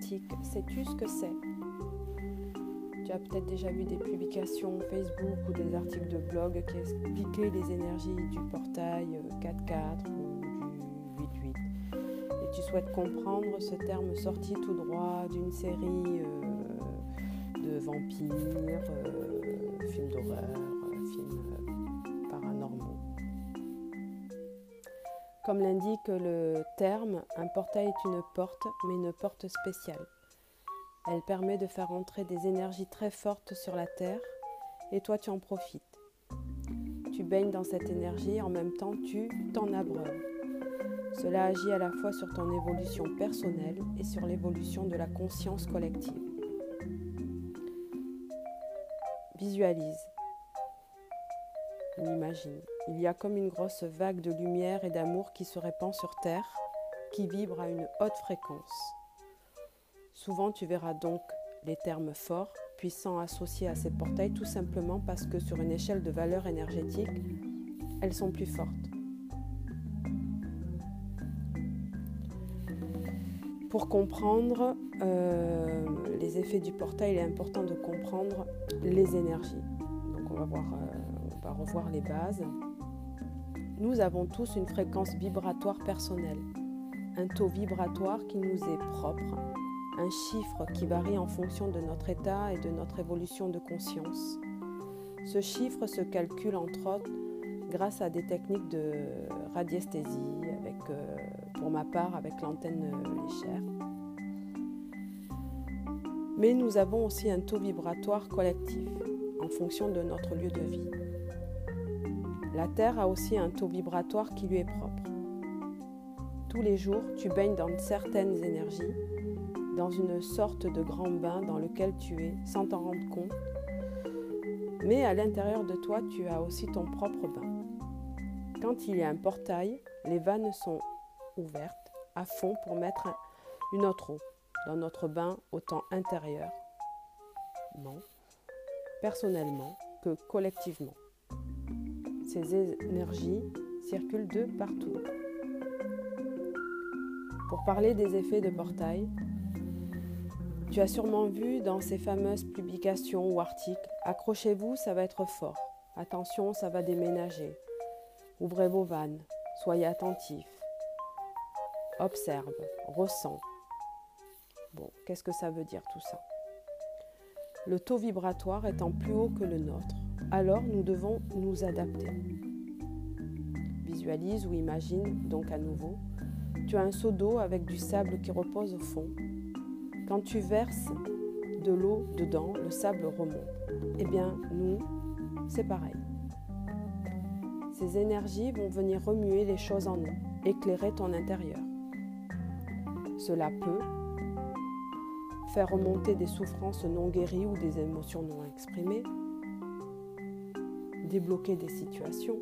sais-tu ce que c'est? Tu as peut-être déjà vu des publications Facebook ou des articles de blog qui expliquaient les énergies du portail 4-4 ou du 8-8. Et tu souhaites comprendre ce terme sorti tout droit d'une série euh, de vampires, euh, films d'horreur, Comme l'indique le terme, un portail est une porte, mais une porte spéciale. Elle permet de faire entrer des énergies très fortes sur la Terre et toi tu en profites. Tu baignes dans cette énergie, en même temps tu t'en abreuves. Cela agit à la fois sur ton évolution personnelle et sur l'évolution de la conscience collective. Visualise. Imagine. Il y a comme une grosse vague de lumière et d'amour qui se répand sur Terre, qui vibre à une haute fréquence. Souvent tu verras donc les termes forts, puissants associés à ces portails tout simplement parce que sur une échelle de valeur énergétique, elles sont plus fortes. Pour comprendre euh, les effets du portail, il est important de comprendre les énergies. Donc on va, voir, euh, va revoir les bases. Nous avons tous une fréquence vibratoire personnelle, un taux vibratoire qui nous est propre, un chiffre qui varie en fonction de notre état et de notre évolution de conscience. Ce chiffre se calcule entre autres grâce à des techniques de radiesthésie, euh, pour ma part avec l'antenne léchère. Mais nous avons aussi un taux vibratoire collectif en fonction de notre lieu de vie. La Terre a aussi un taux vibratoire qui lui est propre. Tous les jours, tu baignes dans certaines énergies, dans une sorte de grand bain dans lequel tu es sans t'en rendre compte. Mais à l'intérieur de toi, tu as aussi ton propre bain. Quand il y a un portail, les vannes sont ouvertes à fond pour mettre une autre eau dans notre bain autant intérieur, non, personnellement que collectivement. Ces énergies circulent de partout. Pour parler des effets de portail, tu as sûrement vu dans ces fameuses publications ou articles Accrochez-vous, ça va être fort. Attention, ça va déménager. Ouvrez vos vannes. Soyez attentifs. Observe, ressens. Bon, qu'est-ce que ça veut dire tout ça? Le taux vibratoire étant plus haut que le nôtre, alors nous devons nous adapter. Visualise ou imagine donc à nouveau, tu as un seau d'eau avec du sable qui repose au fond. Quand tu verses de l'eau dedans, le sable remonte. Eh bien, nous, c'est pareil. Ces énergies vont venir remuer les choses en nous, éclairer ton intérieur. Cela peut faire remonter des souffrances non guéries ou des émotions non exprimées, débloquer des situations,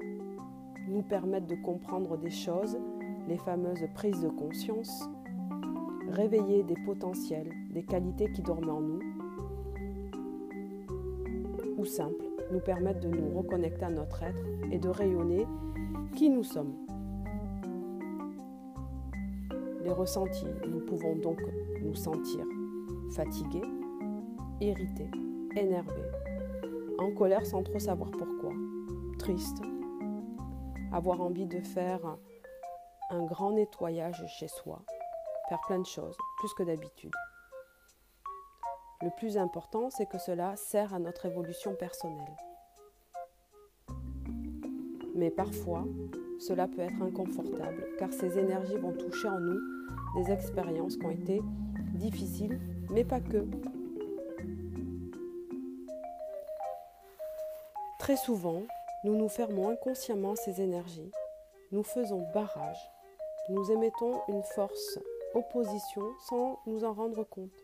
nous permettre de comprendre des choses, les fameuses prises de conscience, réveiller des potentiels, des qualités qui dorment en nous, ou simple, nous permettre de nous reconnecter à notre être et de rayonner qui nous sommes. Les ressentis, nous pouvons donc nous sentir fatigués, irrités, énervés, en colère sans trop savoir pourquoi, triste, avoir envie de faire un grand nettoyage chez soi, faire plein de choses, plus que d'habitude. Le plus important, c'est que cela sert à notre évolution personnelle. Mais parfois, cela peut être inconfortable, car ces énergies vont toucher en nous des expériences qui ont été difficiles, mais pas que. Très souvent, nous nous fermons inconsciemment ces énergies, nous faisons barrage, nous émettons une force opposition sans nous en rendre compte.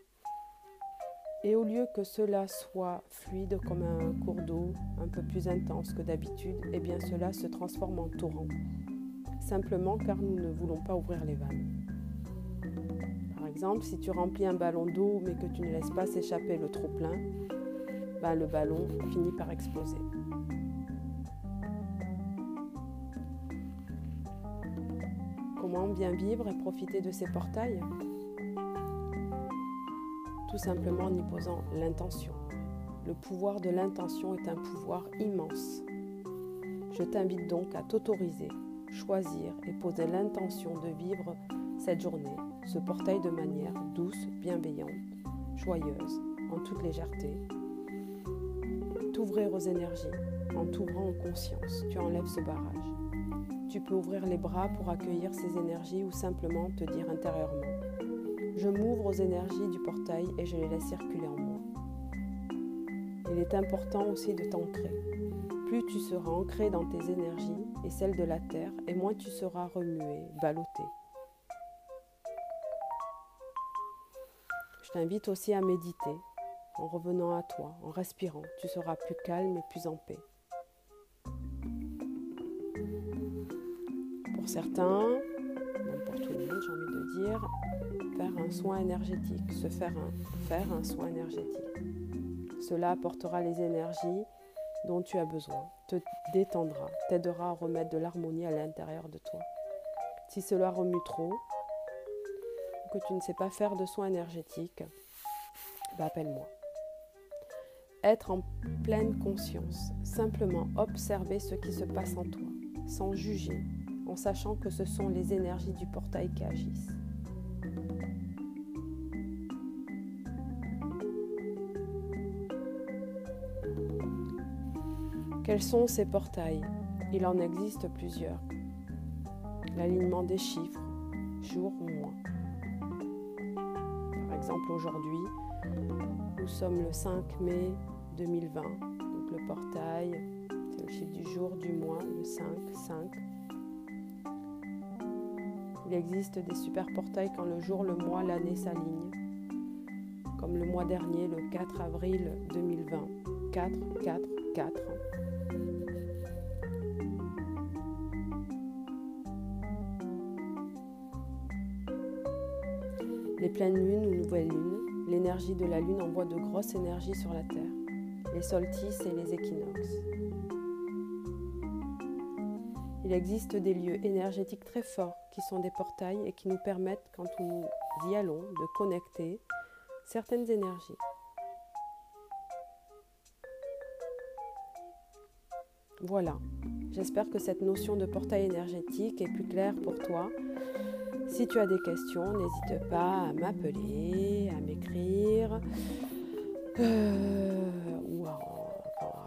Et au lieu que cela soit fluide comme un cours d'eau, un peu plus intense que d'habitude, eh bien cela se transforme en torrent, simplement car nous ne voulons pas ouvrir les vannes. Par exemple, si tu remplis un ballon d'eau mais que tu ne laisses pas s'échapper le trop plein, ben le ballon finit par exploser. Comment bien vivre et profiter de ces portails? Tout simplement en y posant l'intention. Le pouvoir de l'intention est un pouvoir immense. Je t'invite donc à t'autoriser, choisir et poser l'intention de vivre cette journée, ce portail de manière douce, bienveillante, joyeuse, en toute légèreté. T'ouvrir aux énergies, en t'ouvrant en conscience, tu enlèves ce barrage. Tu peux ouvrir les bras pour accueillir ces énergies ou simplement te dire intérieurement Je m'ouvre aux énergies du portail et je les laisse circuler en moi. Il est important aussi de t'ancrer. Plus tu seras ancré dans tes énergies et celles de la terre, et moins tu seras remué, ballotté. Je t'invite aussi à méditer en revenant à toi, en respirant. Tu seras plus calme et plus en paix. Pour certains, même pour tout le monde, j'ai envie de dire, faire un soin énergétique, se faire un, faire un soin énergétique. Cela apportera les énergies dont tu as besoin, te détendra, t'aidera à remettre de l'harmonie à l'intérieur de toi. Si cela remue trop, que tu ne sais pas faire de soins énergétiques, bah, appelle-moi. Être en pleine conscience, simplement observer ce qui se passe en toi, sans juger, en sachant que ce sont les énergies du portail qui agissent. Quels sont ces portails? Il en existe plusieurs. L'alignement des chiffres, jour ou mois. Par exemple, aujourd'hui, nous sommes le 5 mai 2020. Donc le portail, c'est le chiffre du jour, du mois, le 5, 5. Il existe des super portails quand le jour, le mois, l'année s'alignent. Comme le mois dernier, le 4 avril 2020. 4, 4, 4. Les pleines lunes ou nouvelles lunes, l'énergie de la lune envoie de grosses énergies sur la Terre, les solstices et les équinoxes. Il existe des lieux énergétiques très forts qui sont des portails et qui nous permettent, quand nous y allons, de connecter certaines énergies. Voilà, j'espère que cette notion de portail énergétique est plus claire pour toi si tu as des questions, n'hésite pas à m'appeler, à m'écrire ou à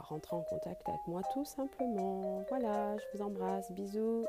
rentrer en contact avec moi tout simplement. Voilà, je vous embrasse, bisous.